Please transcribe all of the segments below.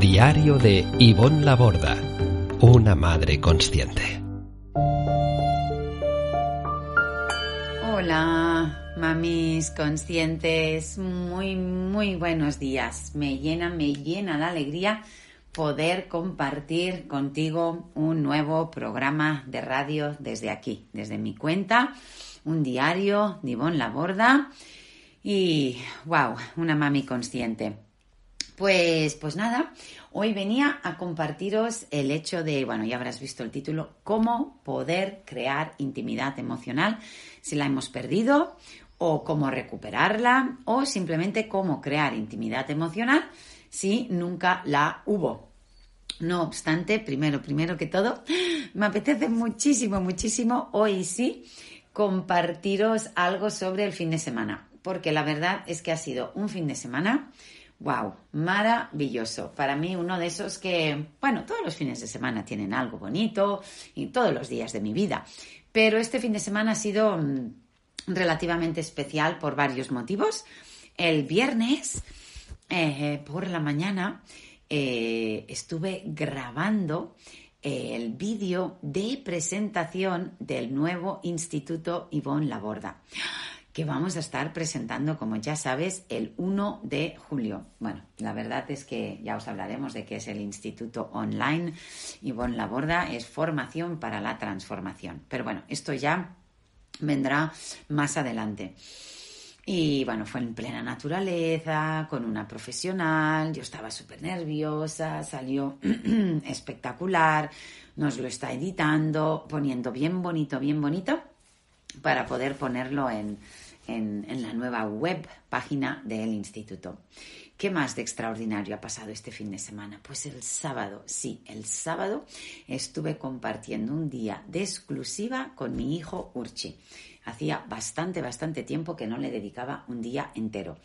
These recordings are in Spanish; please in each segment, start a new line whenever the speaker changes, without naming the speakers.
Diario de Ivonne Laborda, una madre consciente.
Hola, mamis conscientes, muy, muy buenos días. Me llena, me llena de alegría poder compartir contigo un nuevo programa de radio desde aquí, desde mi cuenta, un diario de Ivonne Laborda y, wow, una mami consciente. Pues, pues nada, hoy venía a compartiros el hecho de, bueno, ya habrás visto el título, cómo poder crear intimidad emocional si la hemos perdido o cómo recuperarla o simplemente cómo crear intimidad emocional si nunca la hubo. No obstante, primero, primero que todo, me apetece muchísimo, muchísimo hoy sí compartiros algo sobre el fin de semana, porque la verdad es que ha sido un fin de semana Wow, maravilloso. Para mí uno de esos que, bueno, todos los fines de semana tienen algo bonito y todos los días de mi vida. Pero este fin de semana ha sido mm, relativamente especial por varios motivos. El viernes, eh, por la mañana, eh, estuve grabando el vídeo de presentación del nuevo Instituto Ivonne Laborda que vamos a estar presentando, como ya sabes, el 1 de julio. Bueno, la verdad es que ya os hablaremos de qué es el Instituto Online Ivonne Laborda, es formación para la transformación. Pero bueno, esto ya vendrá más adelante. Y bueno, fue en plena naturaleza, con una profesional, yo estaba súper nerviosa, salió espectacular, nos lo está editando, poniendo bien bonito, bien bonito, para poder ponerlo en, en, la nueva web página del instituto. ¿Qué más de extraordinario ha pasado este fin de semana? Pues el sábado, sí, el sábado estuve compartiendo un día de exclusiva con mi hijo Urchi. Hacía bastante, bastante tiempo que no le dedicaba un día entero.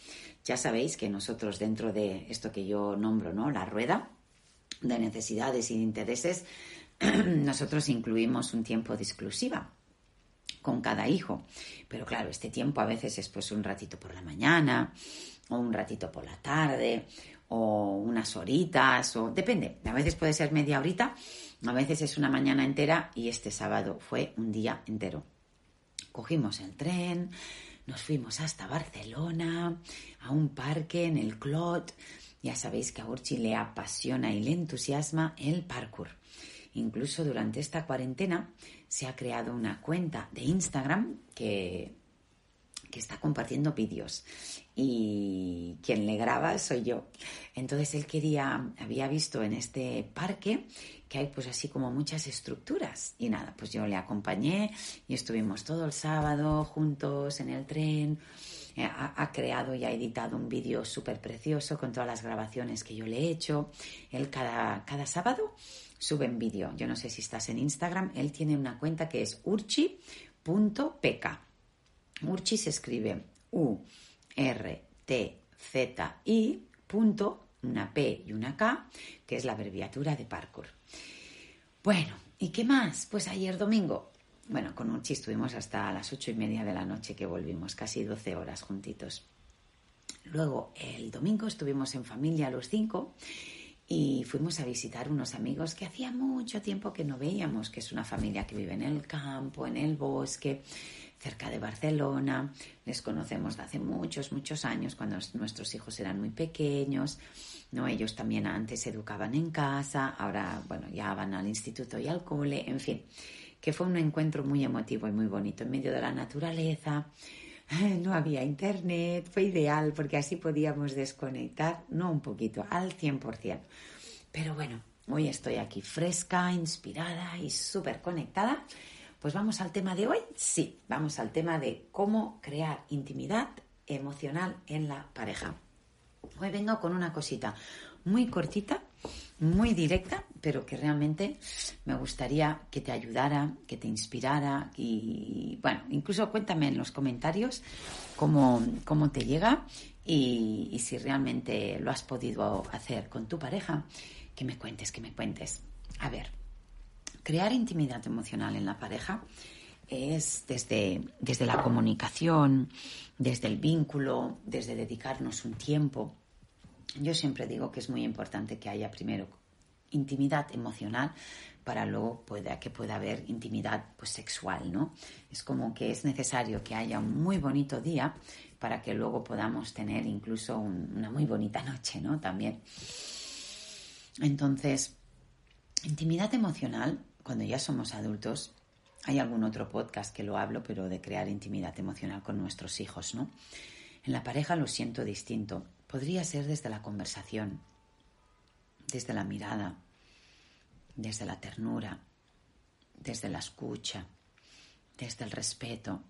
Ya sabéis que nosotros dentro de esto que yo nombro, ¿no? La rueda de necesidades y de intereses, nosotros incluimos un tiempo de exclusiva con cada hijo. Pero claro, este tiempo a veces es pues un ratito por la mañana o un ratito por la tarde o unas horitas o depende. A veces puede ser media horita, a veces es una mañana entera y este sábado fue un día entero. Cogimos el tren, nos fuimos hasta Barcelona, a un parque en el Clot. Ya sabéis que a Urchi le apasiona y le entusiasma el parkour. Incluso durante esta cuarentena se ha creado una cuenta de Instagram que, que está compartiendo vídeos y quien le graba soy yo. Entonces él quería, había visto en este parque que hay pues así como muchas estructuras y nada, pues yo le acompañé y estuvimos todo el sábado juntos en el tren. Eh, ha, creado y ha editado un vídeo súper precioso con todas las grabaciones que yo le he hecho. Él cada, cada sábado suben vídeo. Yo no sé si estás en Instagram, él tiene una cuenta que es urchi.pk. Urchi se escribe U R T Z I punto, una P y una K, que es la abreviatura de parkour. Bueno, ¿y qué más? Pues ayer domingo, bueno, con Urchi estuvimos hasta las ocho y media de la noche que volvimos, casi 12 horas juntitos. Luego el domingo estuvimos en familia los cinco y fuimos a visitar unos amigos que hacía mucho tiempo que no veíamos, que es una familia que vive en el campo, en el bosque, cerca de Barcelona. Les conocemos de hace muchos, muchos años, cuando nuestros hijos eran muy pequeños. ¿no? Ellos también antes se educaban en casa, ahora, bueno, ya van al instituto y al cole, en fin, que fue un encuentro muy emotivo y muy bonito en medio de la naturaleza. No había internet, fue ideal porque así podíamos desconectar, no un poquito, al 100%. Pero bueno, hoy estoy aquí fresca, inspirada y súper conectada. Pues vamos al tema de hoy. Sí, vamos al tema de cómo crear intimidad emocional en la pareja. Hoy vengo con una cosita muy cortita, muy directa, pero que realmente me gustaría que te ayudara, que te inspirara y, bueno, incluso cuéntame en los comentarios cómo, cómo te llega y, si realmente lo has podido hacer con tu pareja, que me cuentes, que me cuentes. A ver, crear intimidad emocional en la pareja es desde, desde la comunicación, desde el vínculo, desde dedicarnos un tiempo. Yo siempre digo que es muy importante que haya primero intimidad emocional para luego pueda, que pueda haber intimidad pues, sexual, ¿no? Es como que es necesario que haya un muy bonito día para que luego podamos tener incluso una muy bonita noche, ¿no? También. Entonces, intimidad emocional, cuando ya somos adultos, hay algún otro podcast que lo hablo, pero de crear intimidad emocional con nuestros hijos, ¿no? En la pareja lo siento distinto. Podría ser desde la conversación, desde la mirada, desde la ternura, desde la escucha, desde el respeto.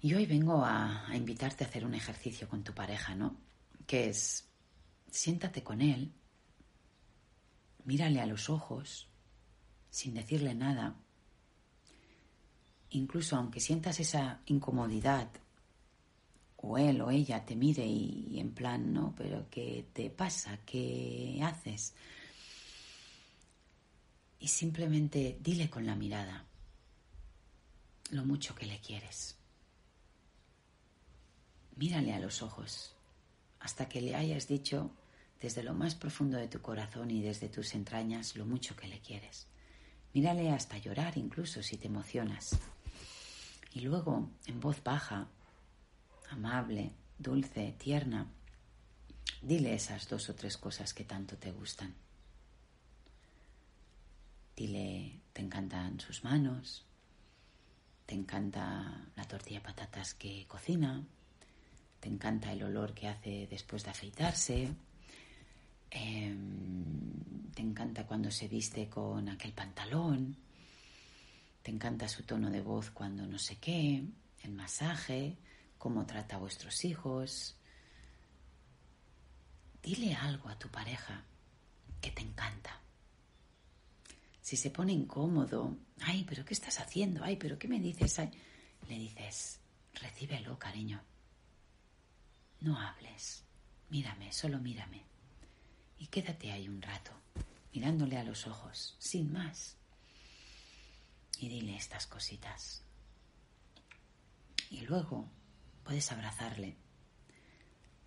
Y hoy vengo a, invitarte a hacer un ejercicio con tu pareja, ¿no? Que es, siéntate con él, mírale a los ojos, sin decirle nada, incluso aunque sientas esa incomodidad, o él o ella te mire y, en plan, ¿no? Pero ¿qué te pasa? ¿Qué haces? Y simplemente dile con la mirada lo mucho que le quieres. Mírale a los ojos hasta que le hayas dicho desde lo más profundo de tu corazón y desde tus entrañas lo mucho que le quieres. Mírale hasta llorar incluso si te emocionas. Y luego, en voz baja, amable, dulce, tierna, dile esas dos o tres cosas que tanto te gustan. Dile, te encantan sus manos, te encanta la tortilla de patatas que cocina, te encanta el olor que hace después de afeitarse, em, te encanta cuando se viste con aquel pantalón, te encanta su tono de voz cuando no sé qué, el masaje, cómo trata a vuestros hijos. Dile algo a tu pareja que te encanta. Si se pone incómodo, ay, pero ¿qué estás haciendo? Ay, pero ¿qué me dices? le dices, recíbelo, cariño. No hables, mírame, solo mírame. Y quédate ahí un rato, mirándole a los ojos, sin más y dile estas cositas. Y luego puedes abrazarle.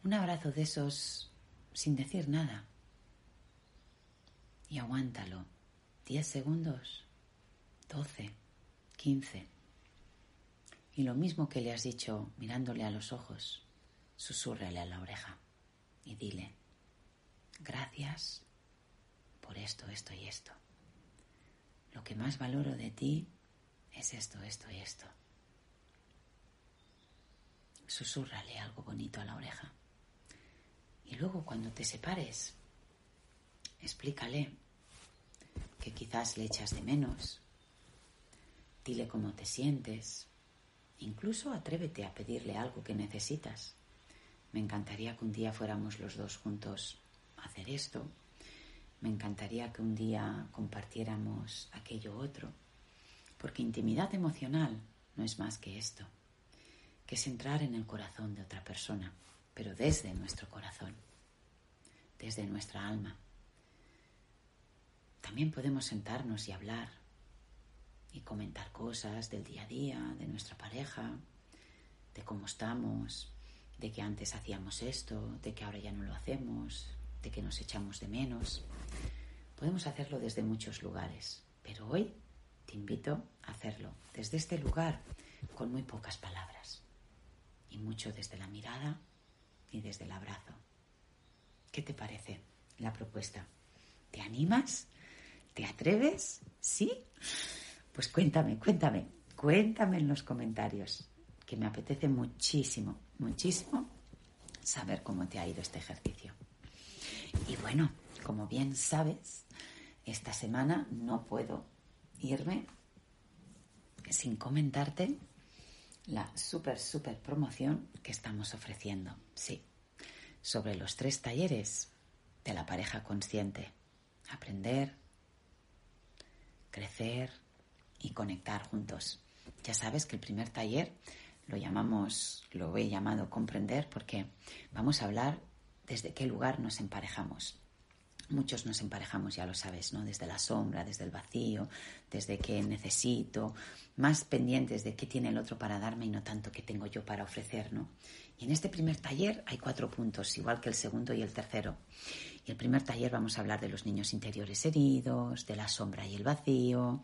Un abrazo de esos sin decir nada. Y aguántalo. Diez segundos, doce, quince. Y lo mismo que le has dicho mirándole a los ojos, susúrrale a la oreja y dile, gracias por esto, esto y esto lo que más valoro de ti es esto, esto y esto. Susúrrale algo bonito a la oreja. Y luego cuando te separes, explícale que quizás le echas de menos. Dile cómo te sientes. Incluso atrévete a pedirle algo que necesitas. Me encantaría que un día fuéramos los dos juntos a hacer esto me encantaría que un día compartiéramos aquello otro, porque intimidad emocional no es más que esto, que es entrar en el corazón de otra persona, pero desde nuestro corazón, desde nuestra alma. También podemos sentarnos y hablar y comentar cosas del día a día, de nuestra pareja, de cómo estamos, de que antes hacíamos esto, de que ahora ya no lo hacemos, de que nos echamos de menos. Podemos hacerlo desde muchos lugares, pero hoy te invito a hacerlo desde este lugar con muy pocas palabras y mucho desde la mirada y desde el abrazo. ¿Qué te parece la propuesta? ¿Te animas? ¿Te atreves? ¿Sí? Pues cuéntame, cuéntame, cuéntame en los comentarios, que me apetece muchísimo, muchísimo saber cómo te ha ido este ejercicio. Y bueno, como bien sabes, esta semana no puedo irme sin comentarte la súper, súper promoción que estamos ofreciendo. Sí, sobre los tres talleres de la pareja consciente. Aprender, crecer y conectar juntos. Ya sabes que el primer taller lo llamamos, lo he llamado comprender porque vamos a hablar desde qué lugar nos emparejamos. Muchos nos emparejamos, ya lo sabes, ¿no? Desde la sombra, desde el vacío, desde que necesito, más pendientes de qué tiene el otro para darme y no tanto qué tengo yo para ofrecer, ¿no? Y en este primer taller hay cuatro puntos, igual que el segundo y el tercero. Y el primer taller vamos a hablar de los niños interiores heridos, de la sombra y el vacío,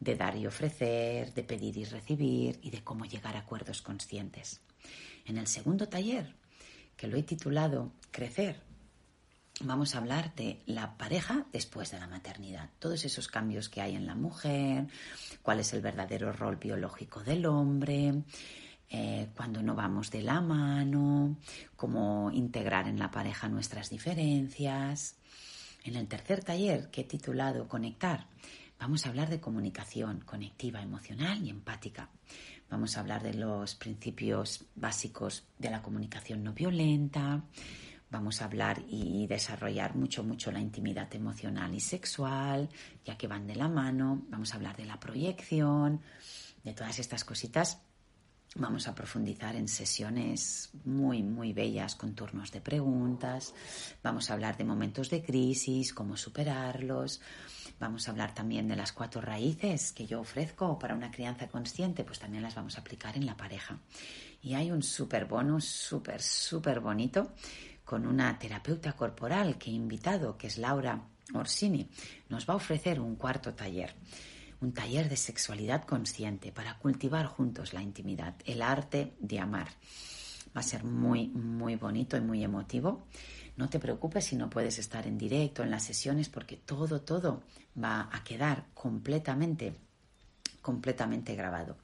de dar y ofrecer, de pedir y recibir y de cómo llegar a acuerdos conscientes. En el segundo taller, que lo he titulado Crecer, vamos a hablar de la pareja después de la maternidad, todos esos cambios que hay en la mujer, cuál es el verdadero rol biológico del hombre, eh, cuando no vamos de la mano, cómo integrar en la pareja nuestras diferencias. En el tercer taller que he titulado Conectar, vamos a hablar de comunicación conectiva, emocional y empática. Vamos a hablar de los principios básicos de la comunicación no violenta, Vamos a hablar y desarrollar mucho, mucho la intimidad emocional y sexual, ya que van de la mano. Vamos a hablar de la proyección, de todas estas cositas. Vamos a profundizar en sesiones muy, muy bellas con turnos de preguntas. Vamos a hablar de momentos de crisis, cómo superarlos. Vamos a hablar también de las cuatro raíces que yo ofrezco para una crianza consciente, pues también las vamos a aplicar en la pareja. Y hay un súper bonus, súper, súper bonito, con una terapeuta corporal que he invitado, que es Laura Orsini, nos va a ofrecer un cuarto taller, un taller de sexualidad consciente para cultivar juntos la intimidad, el arte de amar. Va a ser muy, muy bonito y muy emotivo. No te preocupes si no puedes estar en directo en las sesiones porque todo, todo va a quedar completamente, completamente grabado.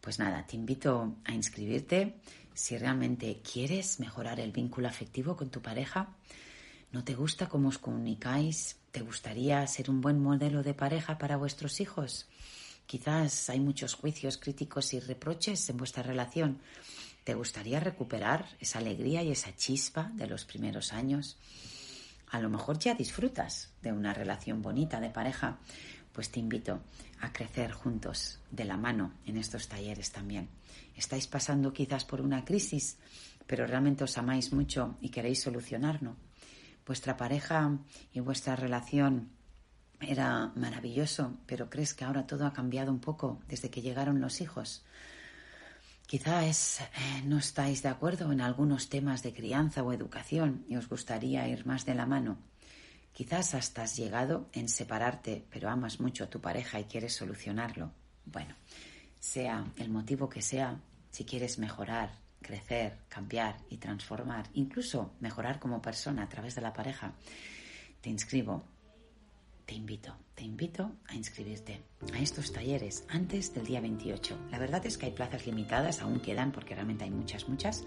Pues nada, te invito a inscribirte si realmente quieres mejorar el vínculo afectivo con tu pareja, no te gusta cómo os comunicáis, te gustaría ser un buen modelo de pareja para vuestros hijos. Quizás hay muchos juicios críticos y reproches en vuestra relación. ¿Te gustaría recuperar esa alegría y esa chispa de los primeros años? A lo mejor ya disfrutas de una relación bonita de pareja, pues te invito a crecer juntos de la mano en estos talleres también. Estáis pasando quizás por una crisis, pero realmente os amáis mucho y queréis solucionarlo. Vuestra pareja y vuestra relación era maravilloso, pero crees que ahora todo ha cambiado un poco desde que llegaron los hijos. Quizás eh, no estáis de acuerdo en algunos temas de crianza o educación y os gustaría ir más de la mano. Quizás hasta has llegado en separarte, pero amas mucho a tu pareja y quieres solucionarlo. Bueno, sea el motivo que sea, si quieres mejorar, crecer, cambiar y transformar, incluso mejorar como persona a través de la pareja, te inscribo, te invito, te invito a inscribirte a estos talleres antes del día 28. La verdad es que hay plazas limitadas, aún quedan porque realmente hay muchas, muchas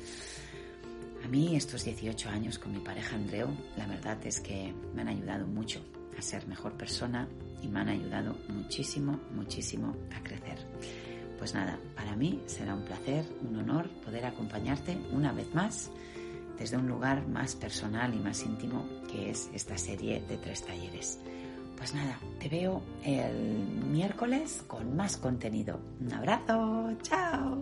a mí estos 18 años con mi pareja Andreu, la verdad es que me han ayudado mucho a ser mejor persona y me han ayudado muchísimo, muchísimo a crecer. Pues nada, para mí será un placer, un honor poder acompañarte una vez más desde un lugar más personal y más íntimo que es esta serie de tres talleres. Pues nada, te veo el miércoles con más contenido. Un abrazo, chao.